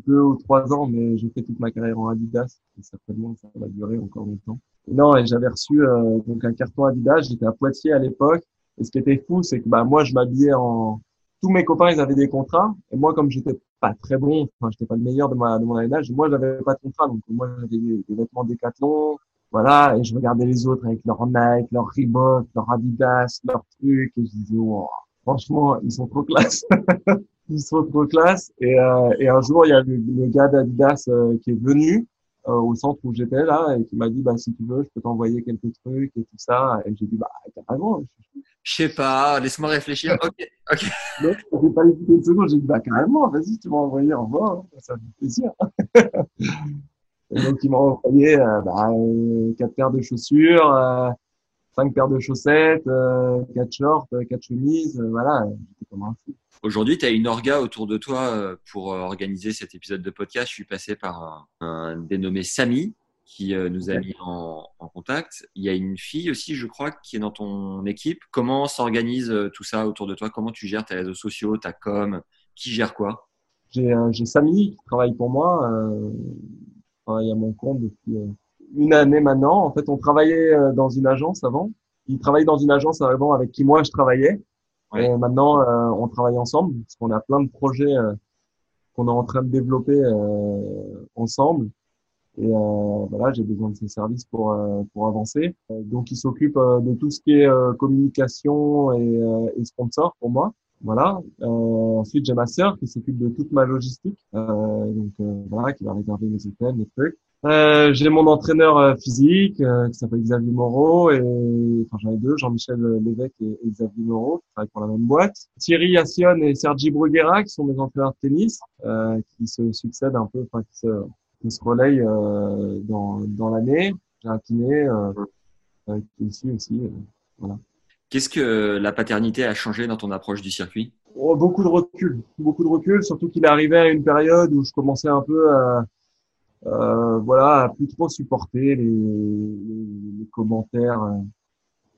S3: deux ou trois ans, mais j'ai fait toute ma carrière en Adidas. Et certainement, ça va durer encore longtemps. non, et j'avais reçu euh, donc un carton Adidas. J'étais à Poitiers à l'époque. Et ce qui était fou, c'est que bah moi, je m'habillais en. Tous mes copains, ils avaient des contrats. Et moi, comme j'étais pas très bon, enfin, j'étais pas le meilleur de, ma, de mon âge, moi, j'avais pas de contrat. Donc, moi, j'avais des, des, vêtements Décathlon. Voilà. Et je regardais les autres avec leur Nike, leur Reebok, leur Adidas, leurs trucs. Et je disais, wow, franchement, ils sont trop classe. ils sont trop classe. Et, euh, et un jour, il y a le, gars d'Adidas euh, qui est venu euh, au centre où j'étais là et qui m'a dit, bah, si tu veux, je peux t'envoyer quelques trucs et tout ça. Et j'ai dit, bah, carrément.
S2: Je sais pas, laisse-moi réfléchir. Ok, ok.
S3: Donc, j'ai pas écouté une seconde, j'ai dit, bah, carrément, vas-y, tu m'as envoyé, au revoir, ça fait plaisir. et donc, il m'a envoyé bah, quatre paires de chaussures, cinq paires de chaussettes, quatre shorts, quatre chemises, voilà, j'étais comme un fou.
S2: Aujourd'hui, tu as une orga autour de toi euh, pour euh, organiser cet épisode de podcast. Je suis passé par un, dénommé Samy qui euh, nous a mis en, contact. Il y a une fille aussi, je crois, qui est dans ton équipe. Comment s'organise tout ça autour de toi? Comment tu gères tes réseaux sociaux, ta com? Qui gère quoi?
S3: J'ai Samy qui travaille pour moi. Euh, travaille à mon compte depuis une année maintenant. En fait, on travaillait dans une agence avant. Il travaillait dans une agence avant avec qui moi je travaillais. Et maintenant, euh, on travaille ensemble parce qu'on a plein de projets euh, qu'on est en train de développer euh, ensemble. Et voilà, j'ai besoin de ses services pour pour avancer. donc, il s'occupe de tout ce qui est communication et, et, sponsor pour moi. Voilà. ensuite, j'ai ma sœur qui s'occupe de toute ma logistique. donc voilà, qui va réserver mes hôtels, mes trucs. Euh, j'ai mon entraîneur euh, physique euh, qui s'appelle Xavier Moreau et enfin j'en ai deux, Jean-Michel Lévesque et, Xavier Moreau qui travaillent pour la même boîte. Thierry Assion et Sergi Bruguera qui sont mes entraîneurs de tennis euh, qui se succèdent un peu, enfin qui se, qui se relayent dans, dans l'année. J'ai un kiné qui est ici aussi, voilà.
S2: Qu'est-ce que la paternité a changé dans ton approche du circuit?
S3: Oh, Beaucoup de recul, beaucoup de recul, surtout qu'il est arrivé à une période où je commençais un peu à, euh, voilà, à plus trop supporter les, les, les commentaires,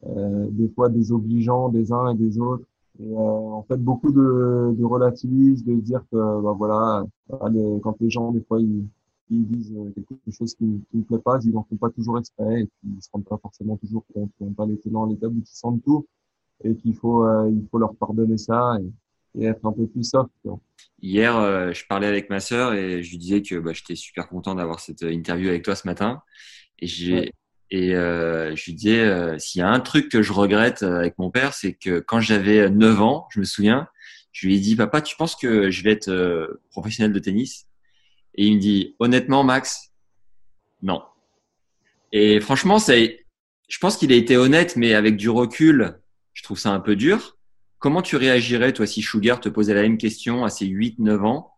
S3: euh, des fois désobligeants des uns et des autres. Et, euh, en fait, beaucoup de, de relativisme, de dire que bah, voilà, quand les gens des fois ils, ils disent quelque chose qui ne plaît pas, ils n'en font pas toujours exprès et ils se rendent pas forcément toujours compte, ils n'ont pas les tenants, les aboutissants de tout et qu'il faut, euh, il faut leur pardonner ça et être un peu plus soft.
S2: Hier, euh, je parlais avec ma sœur et je lui disais que bah, j'étais super content d'avoir cette interview avec toi ce matin. Et j'ai et euh, je lui disais euh, s'il y a un truc que je regrette avec mon père, c'est que quand j'avais 9 ans, je me souviens, je lui ai dit papa, tu penses que je vais être professionnel de tennis? Et il me dit honnêtement, Max, non. Et franchement, c'est, je pense qu'il a été honnête, mais avec du recul, je trouve ça un peu dur. Comment tu réagirais, toi, si Sugar te posait la même question à ses 8-9 ans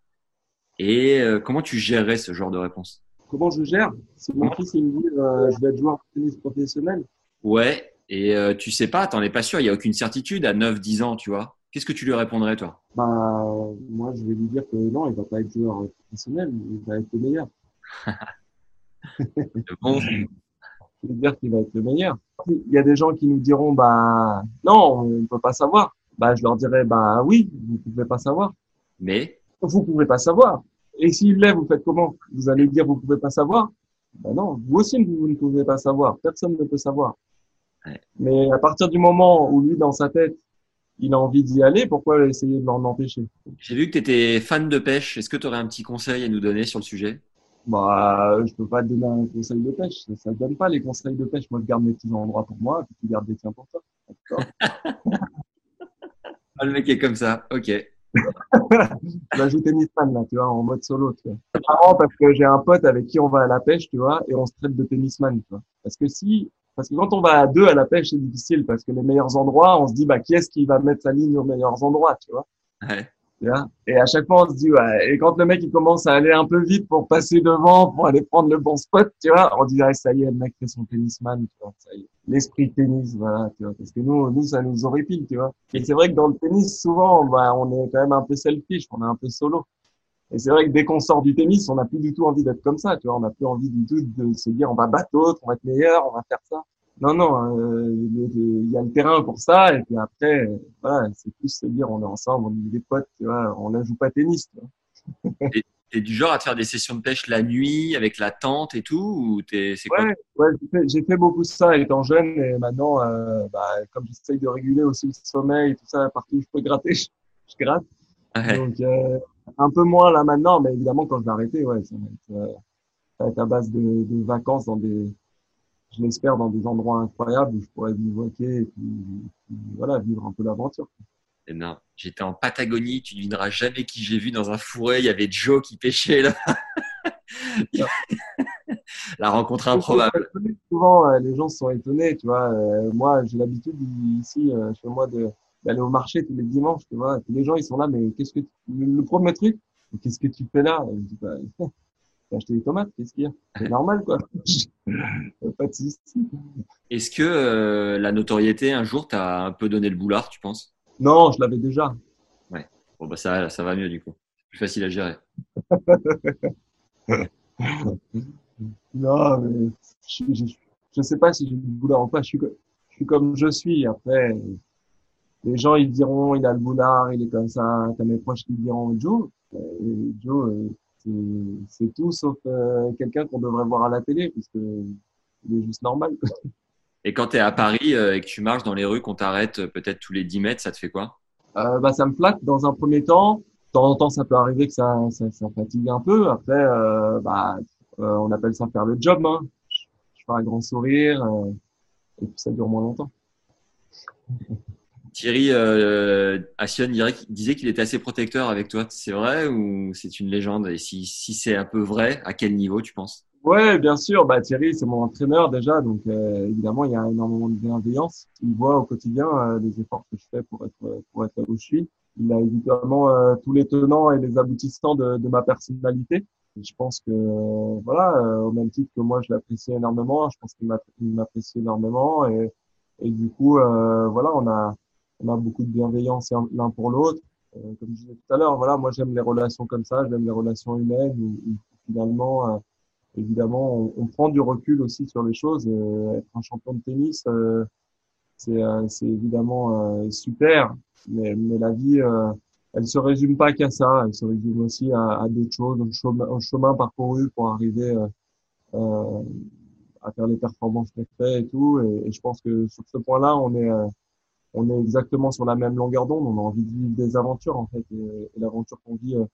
S2: Et euh, comment tu gérerais ce genre de réponse?
S3: Comment je gère? Si mon fils il me dit euh, je vais être joueur de tennis professionnel.
S2: Ouais, et euh, tu sais pas, t'en es pas sûr, il n'y a aucune certitude à 9-10 ans, tu vois. Qu'est-ce que tu lui répondrais, toi?
S3: Bah, moi, je vais lui dire que non, il va pas être joueur professionnel, il va être le meilleur. bon. Je vais dire qu'il va être le meilleur. Il y a des gens qui nous diront, bah, non, on ne peut pas savoir bah, je leur dirais, bah oui, vous pouvez pas savoir.
S2: Mais?
S3: Vous pouvez pas savoir. Et s'il l'est, vous faites comment? Vous allez dire, vous pouvez pas savoir? Ben non, vous aussi, vous ne pouvez pas savoir. Personne ne peut savoir. Mais à partir du moment où lui, dans sa tête, il a envie d'y aller, pourquoi essayer de l'en empêcher?
S2: J'ai vu que tu étais fan de pêche. Est-ce que tu aurais un petit conseil à nous donner sur le sujet?
S3: Bah, je peux pas te donner un conseil de pêche. Ça ne donne pas les conseils de pêche. Moi, je garde mes petits endroits pour moi, puis tu gardes les tiens pour toi.
S2: Ah, le mec est comme ça, ok.
S3: Je joue tennisman là, tu vois, en mode solo. Tu vois. C'est marrant parce que j'ai un pote avec qui on va à la pêche, tu vois, et on se traite de tennisman, tu vois. Parce que si, parce que quand on va à deux à la pêche, c'est difficile parce que les meilleurs endroits, on se dit, bah, qui est-ce qui va mettre sa ligne aux meilleurs endroits, tu vois.
S2: Ouais.
S3: Et à chaque fois, on se dit, ouais. Et quand le mec, il commence à aller un peu vite pour passer devant, pour aller prendre le bon spot, tu vois, on dit, ça y est, le mec fait son tennisman, tu vois, ça y est. L'esprit tennis, voilà, tu vois. Parce que nous, nous, ça nous horripile, tu vois. Et c'est vrai que dans le tennis, souvent, bah, on est quand même un peu selfish, on est un peu solo. Et c'est vrai que dès qu'on sort du tennis, on n'a plus du tout envie d'être comme ça, tu vois. On n'a plus envie du tout de se dire, on va battre l'autre, on va être meilleur, on va faire ça. Non, non, euh, il y a le terrain pour ça. Et puis après, voilà, c'est plus se dire, on est ensemble, on est des potes, tu vois, on ne joue pas tennis.
S2: Tu T'es du genre à te faire des sessions de pêche la nuit avec la tente et tout ou t'es c'est quoi
S3: Ouais, ouais j'ai fait, fait, beaucoup ça étant jeune et maintenant, euh, bah, comme j'essaye de réguler aussi le sommeil et tout ça, partout où je peux gratter, je, je gratte. Ouais. Donc euh, un peu moins là maintenant, mais évidemment quand je vais arrêter, ouais, ça va être, euh, ça va être à base de, de vacances dans des je l'espère, dans des endroits incroyables où je pourrais bivouaquer et puis, voilà, vivre un peu l'aventure.
S2: J'étais en Patagonie, tu ne devineras jamais qui j'ai vu dans un fourré, il y avait Joe qui pêchait là. La rencontre improbable.
S3: Souvent, euh, les gens sont étonnés, tu vois. Euh, moi, j'ai l'habitude ici, euh, chez moi, d'aller au marché tous les dimanches, tu vois. les gens, ils sont là, mais qu'est-ce que le, premier truc, qu'est-ce que tu fais là? Je bah, acheter des tomates, qu'est-ce qu'il y a? C'est normal, quoi. pas de
S2: Est-ce que euh, la notoriété, un jour, t'a un peu donné le boulard, tu penses?
S3: Non, je l'avais déjà.
S2: Ouais. Bon, bah, ça, ça va mieux, du coup. C'est plus facile à gérer.
S3: non, mais je, je, sais pas si j'ai le boulard ou pas. Je suis, je suis comme je suis. Après, les gens, ils diront, il a le boulard, il est comme ça. T'as mes proches qui diront, Joe, euh, Joe, euh, c'est tout sauf euh, quelqu'un qu'on devrait voir à la télé, puisque il est juste normal.
S2: Et quand tu es à Paris euh, et que tu marches dans les rues, qu'on t'arrête euh, peut-être tous les 10 mètres, ça te fait quoi?
S3: Bah, Ça me flatte dans un premier temps. De temps en temps, ça peut arriver que ça, ça, ça fatigue un peu. Après, bah, on appelle ça faire le job. Hein. Je fais un grand sourire et puis ça dure moins longtemps.
S2: Thierry euh, Assion disait qu'il était assez protecteur avec toi. C'est vrai ou c'est une légende? Et si, si c'est un peu vrai, à quel niveau tu penses?
S3: Ouais, bien sûr. Bah, Thierry, c'est mon entraîneur déjà, donc euh, évidemment, il y a énormément de bienveillance. Il voit au quotidien euh, les efforts que je fais pour être pour être là où je suis. Il a évidemment euh, tous les tenants et les aboutissants de, de ma personnalité. Et je pense que voilà, au même titre que moi, je l'apprécie énormément. Je pense qu'il m'apprécie énormément et Et du coup, voilà, on a, on a beaucoup de bienveillance l'un pour l'autre. comme je disais tout à l'heure, voilà, moi j'aime les relations comme ça, j'aime les relations humaines où, finalement, évidemment, on, prend du recul aussi sur les choses. être un champion de tennis, c'est évidemment super, mais, mais la vie elle se résume pas qu'à ça, elle se résume aussi à, à d'autres choses, un chemin, un chemin, parcouru pour arriver euh, euh à faire les performances qu'elle fait et tout. Et, et, je pense que sur ce point-là, on est euh, on est exactement sur la même longueur d'onde. On a envie de vivre des aventures en fait, et, et l'aventure qu'on vit euh,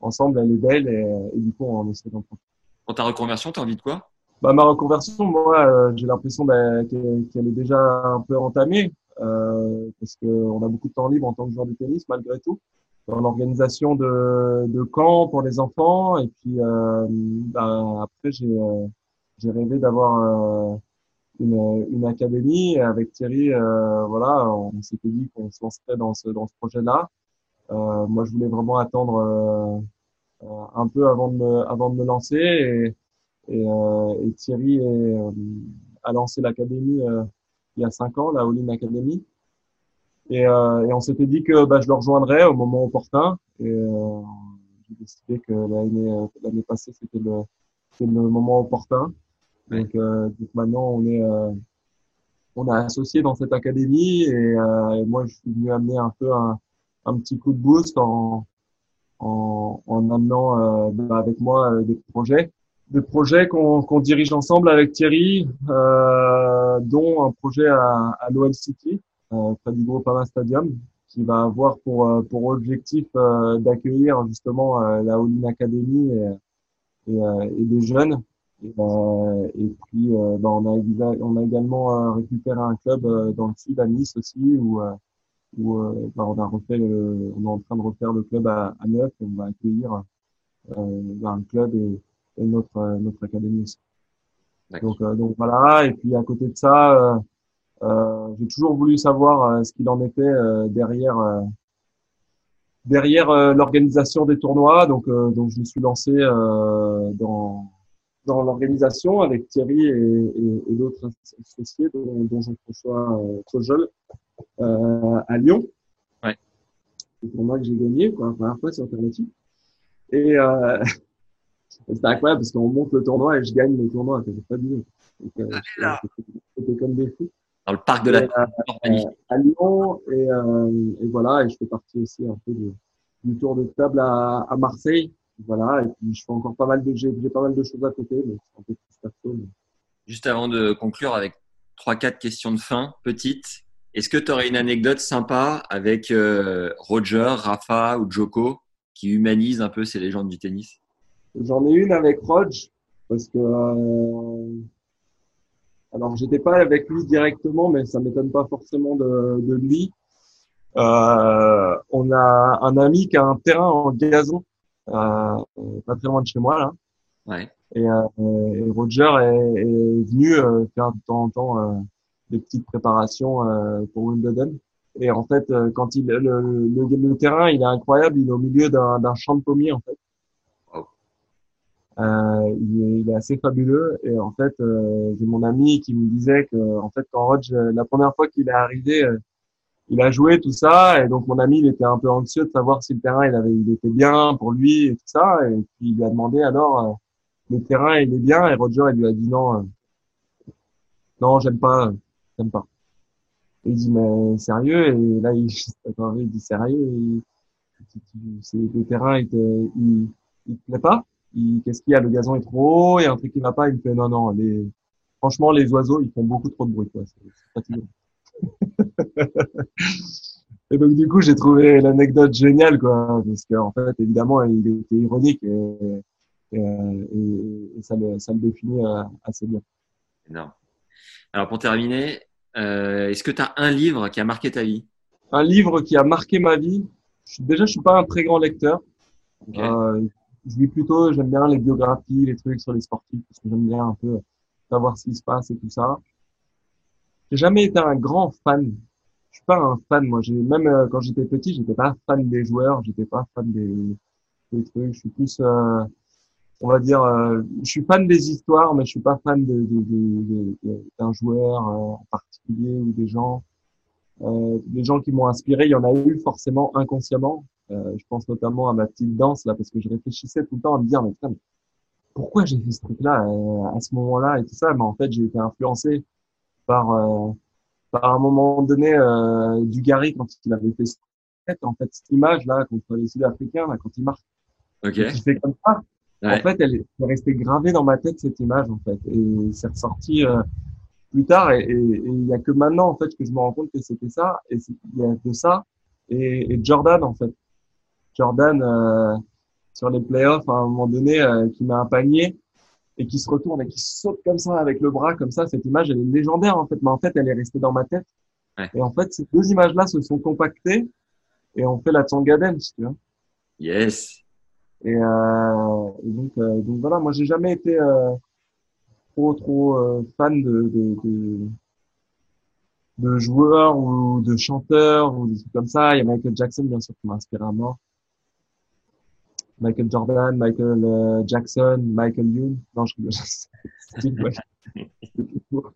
S3: ensemble, elle est belle et, et du coup, on essaie d'en prendre.
S2: Pour ta reconversion, tu as envie de quoi?
S3: Bah, ma reconversion, moi, j'ai l'impression bah, qu'elle est déjà un peu entamée euh, parce qu'on a beaucoup de temps libre en tant que joueur de tennis malgré tout dans l'organisation de, de camps pour les enfants. Et puis euh, bah, après, j'ai euh, rêvé d'avoir euh, une, une académie avec Thierry. Euh, voilà, on s'était dit qu'on se lancerait dans ce dans ce projet-là. Euh, moi, je voulais vraiment attendre un peu avant de me avant de me lancer et et, et Thierry est, a lancé l'académie il y a cinq ans, la All Academy. Et, euh, et on s'était dit que bah, je le rejoindrais au moment opportun. Et euh, j'ai décidé que l'année euh, l'année passée c'était le le moment opportun. Donc, euh, donc, maintenant on est euh, on est associé dans cette académie et, et, moi je suis venu amener un peu un, un petit coup de boost en en, en amenant bah, avec moi des projets des projets qu'on qu'on dirige ensemble avec Thierry, euh, dont un projet à, à l'OL City, euh, près du Groupama Stadium, qui va avoir pour, euh, pour objectif euh, d'accueillir justement la All Academy et, et, et, des jeunes. Et, et puis, bah, on, a, on a également récupéré un club dans le sud, à Nice aussi, où, où bah, on, a refait le, on est en train de refaire le club à, à neuf et on va accueillir bah, un club et, et notre, notre académie aussi. Donc, donc voilà, et puis à côté de ça, euh, j'ai toujours voulu savoir euh, ce qu'il en était euh, derrière derrière l'organisation des tournois. Donc, donc je me suis lancé dans dans l'organisation avec Thierry et, et, et d'autres associés, dont, dont Jean-François euh, à Lyon.
S2: Ouais.
S3: C'est pour moi que j'ai gagné pour la première fois sur Alternative. Et euh, c'était incroyable parce qu'on monte le tournoi et je gagne le tournoi. C'était fabuleux. C'était comme des fous
S2: dans le parc de la
S3: euh, à Lyon et, euh, et, voilà et je fais partie aussi un peu du tour de table à, à, Marseille voilà et puis je fais encore pas mal de j'ai pas mal de choses à côté mais un peu plus perso
S2: juste avant de conclure avec trois quatre questions de fin petites est-ce que tu aurais une anecdote sympa avec euh, Roger Rafa ou Joko qui humanise un peu ces légendes du tennis?
S3: J'en ai une avec Roger parce que euh, alors, j'étais pas avec lui directement, mais ça m'étonne pas forcément de, de lui. Euh, on a un ami qui a un terrain en gazon, pas très loin de chez moi là.
S2: Ouais.
S3: Et, euh, et Roger est, est venu euh, faire de temps en temps euh, des petites préparations euh, pour Wimbledon. Et en fait, quand il le, le, le, terrain, il est incroyable. Il est au milieu d'un champ de pommiers en fait. Euh, il, est, il, est, assez fabuleux et en fait euh, j'ai mon ami qui me disait que en fait quand Rodge la première fois qu'il est arrivé euh, il a joué tout ça et donc mon ami il était un peu anxieux de savoir si le terrain il avait il était bien pour lui et tout ça et puis il lui a demandé alors euh, le terrain il est bien et Roger il lui a dit non euh, non j'aime pas j'aime pas. Et il dit mais sérieux et là il, il dit sérieux c'est le terrain il te, il, il te plaît pas? Qu'est-ce qu'il y a, le gazon est trop haut, et un truc qui va pas, il me fait non, non, les, franchement, les oiseaux, ils font beaucoup trop de bruit, quoi. C'est et donc, du coup, j'ai trouvé l'anecdote géniale, quoi, parce qu'en fait, évidemment, il était ironique et, et, et ça, le, ça le définit euh, assez bien.
S2: Énorme. Alors, pour terminer, euh, est-ce que tu as un livre qui a marqué ta vie?
S3: Un livre qui a marqué ma vie Déjà, je suis pas un très grand lecteur. Okay. Euh, je lis plutôt, j'aime bien les biographies, les trucs sur les sportifs, parce que j'aime bien un peu savoir ce qui se passe et tout ça. J'ai jamais été un grand fan. Je suis pas un fan, moi. J'ai même euh, quand j'étais petit, j'étais pas fan des joueurs, j'étais pas fan des, des trucs. Je suis plus, euh, on va dire, euh, je suis fan des histoires, mais je suis pas fan de, de, de, d'un joueur euh, en particulier ou des gens. Euh, des gens qui m'ont inspiré, il y en a eu forcément inconsciemment. Euh, je pense notamment à ma petite danse là, parce que je réfléchissais tout le temps à me dire, mais putain, pourquoi j'ai fait ce truc-là à ce moment-là et tout ça? Mais en fait, j'ai été influencé par euh, par un moment donné euh, du Gary quand il avait fait en fait cette image là contre les Sud-Africains là quand il marque, il fait comme ça.
S2: Ouais.
S3: En fait, elle est restée gravée dans ma tête cette image en fait, et c'est ressorti euh, plus tard. Et il y a que maintenant en fait que je me rends compte que c'était ça. Et il y a que ça et, et Jordan en fait. Jordan euh, sur les playoffs à un moment donné euh, qui met un panier et qui se retourne et qui saute comme ça avec le bras comme ça. Cette image elle est légendaire en fait, mais en fait elle est restée dans ma tête.
S2: Ouais.
S3: Et en fait ces deux images là se sont compactées et on fait la Tsonga Dance, tu vois.
S2: Yes.
S3: Et, euh, et donc, euh, donc voilà, moi j'ai jamais été euh, trop trop euh, fan de, de, de de joueurs ou de chanteurs ou des trucs comme ça. Il y a Michael Jackson bien sûr qui m'a inspiré à mort. Michael Jordan, Michael euh, Jackson, Michael Youn. Non, je rigole. Pour,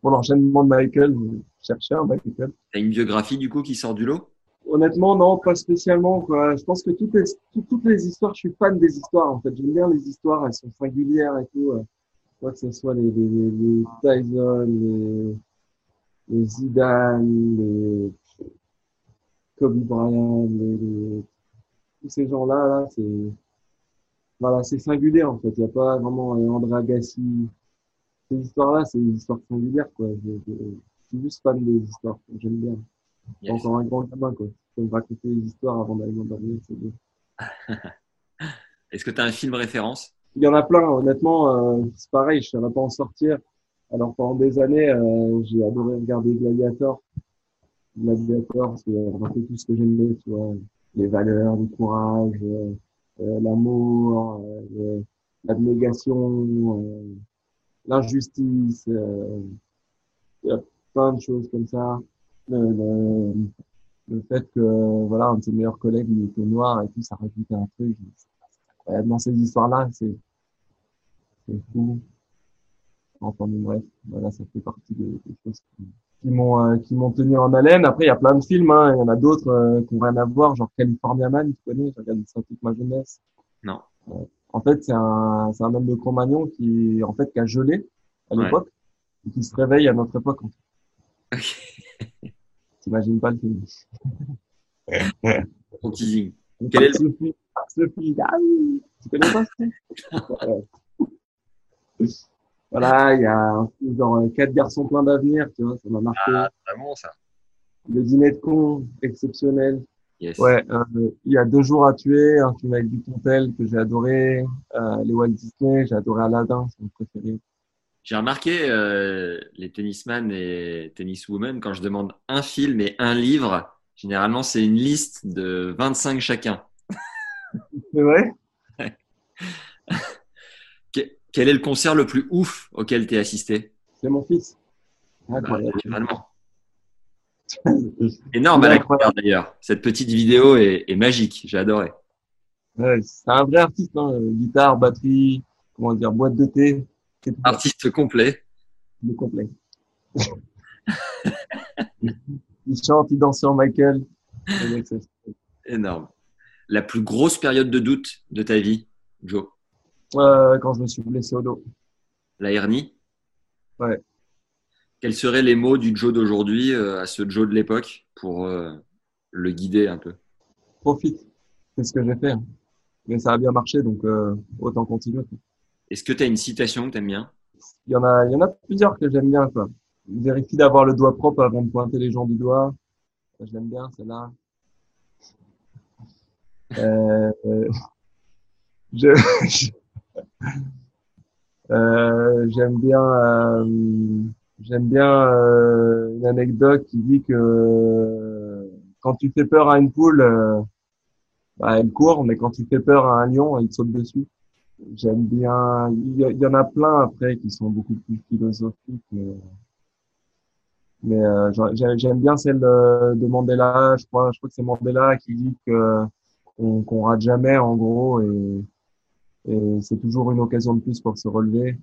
S3: pour l'enchaînement de Michael, je cherchais un Michael.
S2: T'as une biographie du coup qui sort du lot?
S3: Honnêtement, non, pas spécialement. Quoi. Je pense que toutes les, tout- toutes les histoires, je suis fan des histoires. En fait, j'aime bien les histoires. Elles sont singulières et tout. euh. Quoi que ce soit les, les, les, les Tyson, les, les Zidane, les Kobe Bryant, les, les- tous ces gens-là, là, c'est voilà, c'est singulier en fait. Il n'y a pas vraiment euh, André Agassi. Ces histoires-là, c'est des histoires singulières. Quoi. Je, je, je suis juste fan des histoires. J'aime bien.
S2: Yes.
S3: Encore un grand gamin, quoi. Je peux me raconter des histoires avant d'aller m'endormir, c'est bien.
S2: Est-ce que tu as un film référence?
S3: Il y en a plein, honnêtement, euh, c'est pareil, je ne saurais pas en sortir. Alors pendant des années, euh, j'ai adoré regarder Gladiator. Gladiator, c'est un peu tout ce que j'aimais, tu vois. Les valeurs, le courage, euh, euh, l'amour, euh, l'abnégation, l'injustice. il y a plein de choses comme ça. Le, le, le fait que voilà un de ses meilleurs collègues il était noir et tout ça rajoute un truc incroyable dans ces histoires là c'est c'est fou enfin bref voilà ça fait partie des, des choses qui, qui m'ont euh, qui m'ont tenu en haleine après il y a plein de films hein. il y en a d'autres euh, qui ont rien à voir genre California Man tu connais j'ai regardé ça toute ma jeunesse
S2: Non.
S3: Euh, en fait c'est un c'est un homme de Cro-Magnon qui en fait qui a gelé à
S2: Ouais.
S3: l'époque et qui se réveille à notre époque en fait.
S2: Ok.
S3: t'imagines pas le film
S2: Ton teasing. Quel est le-
S3: Sophie, Sophie, ah oui, tu connais pas ça Voilà. Voilà, il y a un film genre euh, quatre garçons pleins d'avenir, tu vois, ça m'a marqué.
S2: Ah, vraiment ça.
S3: Le dîner de con, exceptionnel.
S2: Yes.
S3: Ouais, euh, il y a deux jours à tuer, un film avec Dupontel que j'ai adoré, euh, les Walt Disney, j'ai adoré Aladdin, c'est mon préféré.
S2: J'ai remarqué euh, les tennisman et tenniswomen, quand je demande un film et un livre, généralement c'est une liste de 25 chacun.
S3: C'est vrai?
S2: Quel est le concert le plus ouf auquel tu es assisté?
S3: C'est mon fils.
S2: Bah,
S3: Incroyable.
S2: Naturellement. Énorme à la d'ailleurs. Cette petite vidéo est, est magique. J'ai adoré.
S3: Ouais, c'est un vrai artiste, hein. guitare, batterie, comment dire, boîte de thé.
S2: Artiste complet.
S3: Est complet. il chante, il danse sur Michael. Le
S2: Énorme. La plus grosse période de doute de ta vie, Joe?
S3: Euh, quand je me suis blessé au dos.
S2: La hernie?
S3: Ouais.
S2: Quels seraient les mots du Joe d'aujourd'hui euh, à ce Joe de l'époque pour euh, le guider un peu?
S3: Profite. C'est ce que j'ai fait. hein. Mais ça a bien marché, donc euh, autant continuer.
S2: Est-ce que tu as une citation que tu aimes bien?
S3: Il y en a, il y en a plusieurs que j'aime bien. Quoi. Vérifie d'avoir le doigt propre avant de pointer les gens du doigt. Je l'aime bien, celle-là. Euh, euh, je, je- j'aime bien, euh, j'aime bien euh, une anecdote qui dit que euh, quand tu fais peur à une poule, euh, bah, elle court, mais quand tu fais peur à un lion, il te saute dessus. J'aime bien. Il y, en a plein après qui sont beaucoup plus philosophiques. Mais, euh, j'aime bien celle de, de Mandela. Je crois, je crois que c'est Mandela qui dit que qu'on rate jamais en gros Et c'est toujours une occasion de plus pour se relever.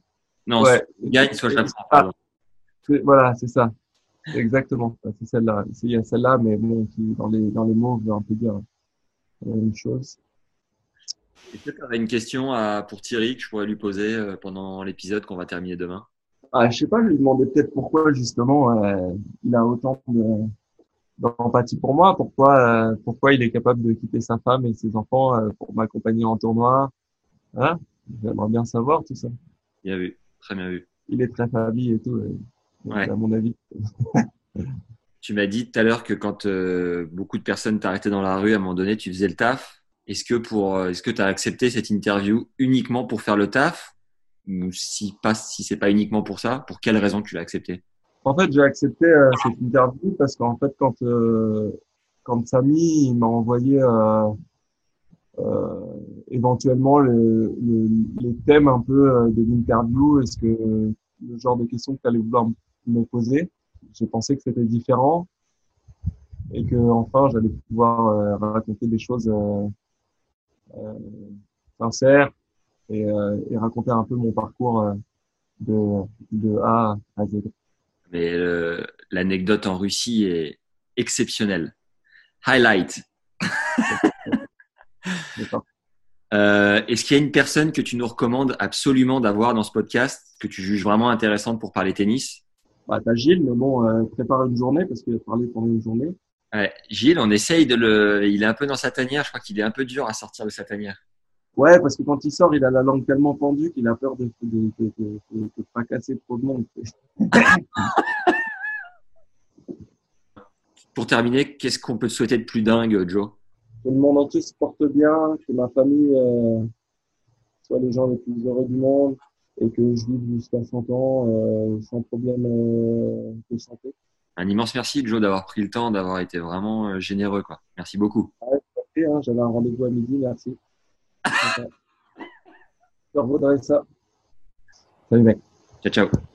S2: Non,
S3: Ouais.
S2: soit gagne, soit j'apprends.
S3: Ah. Voilà, c'est ça. Exactement. C'est celle-là. Il y a celle-là, mais bon, qui, dans les, dans les mots, veut un peu dire la même chose.
S2: Est-ce que tu aurais une question à, pour Thierry que je pourrais lui poser euh, pendant l'épisode qu'on va terminer demain?
S3: Ah, je sais pas, je lui demandais peut-être pourquoi, justement, euh, il a autant de- d'empathie pour moi. Pourquoi, euh, pourquoi il est capable de quitter sa femme et ses enfants euh, pour m'accompagner en tournoi. Hein J'aimerais bien savoir tout ça.
S2: Bien vu, très bien vu.
S3: Il est très famille et tout. et- donc,
S2: Ouais.
S3: À mon avis.
S2: Tu m'as dit tout à l'heure que quand euh, beaucoup de personnes t'arrêtaient dans la rue, à un moment donné, tu faisais le taf. Est-ce que pour, euh, est-ce que tu as accepté cette interview uniquement pour faire le taf? Ou si pas, si c'est pas uniquement pour ça, pour quelle raison tu l'as accepté?
S3: En fait, j'ai accepté euh, cette interview parce qu'en fait, quand euh, quand Samy m'a envoyé éventuellement le, le- les thèmes un peu euh, de l'interview, est-ce que le genre de questions que tu allais vouloir me poser, j'ai pensé que c'était différent et que enfin j'allais pouvoir euh, raconter des choses euh, euh, sincères et, euh, et raconter un peu mon parcours euh, de, de A à Z.
S2: Mais euh, l'anecdote en Russie est exceptionnelle. Highlight. Euh, Est-ce qu'il y a une personne que tu nous recommandes absolument d'avoir dans ce podcast, que tu juges vraiment intéressante pour parler tennis?
S3: Bah, t'as Gilles, mais bon, euh, prépare une journée parce qu'il a parlé pendant une journée.
S2: Ouais, Gilles, on essaye de le. Il est un peu dans sa tanière. Je crois qu'il est un peu dur à sortir de sa tanière.
S3: Ouais, parce que quand il sort, il a la langue tellement pendue qu'il a peur de, de- de fracasser trop de monde.
S2: Pour terminer, qu'est-ce qu'on peut te souhaiter de plus dingue, Joe?
S3: Que le monde entier se porte bien, que ma famille euh, soit les gens les plus heureux du monde et que je vive jusqu'à 100 ans euh, sans problème euh, de santé.
S2: Un immense merci, Joe, d'avoir pris le temps, d'avoir été vraiment généreux. Quoi. Merci beaucoup.
S3: Et, hein, J'avais un rendez-vous à midi, merci. Je revaudrai ça. Salut mec.
S2: Ciao, ciao.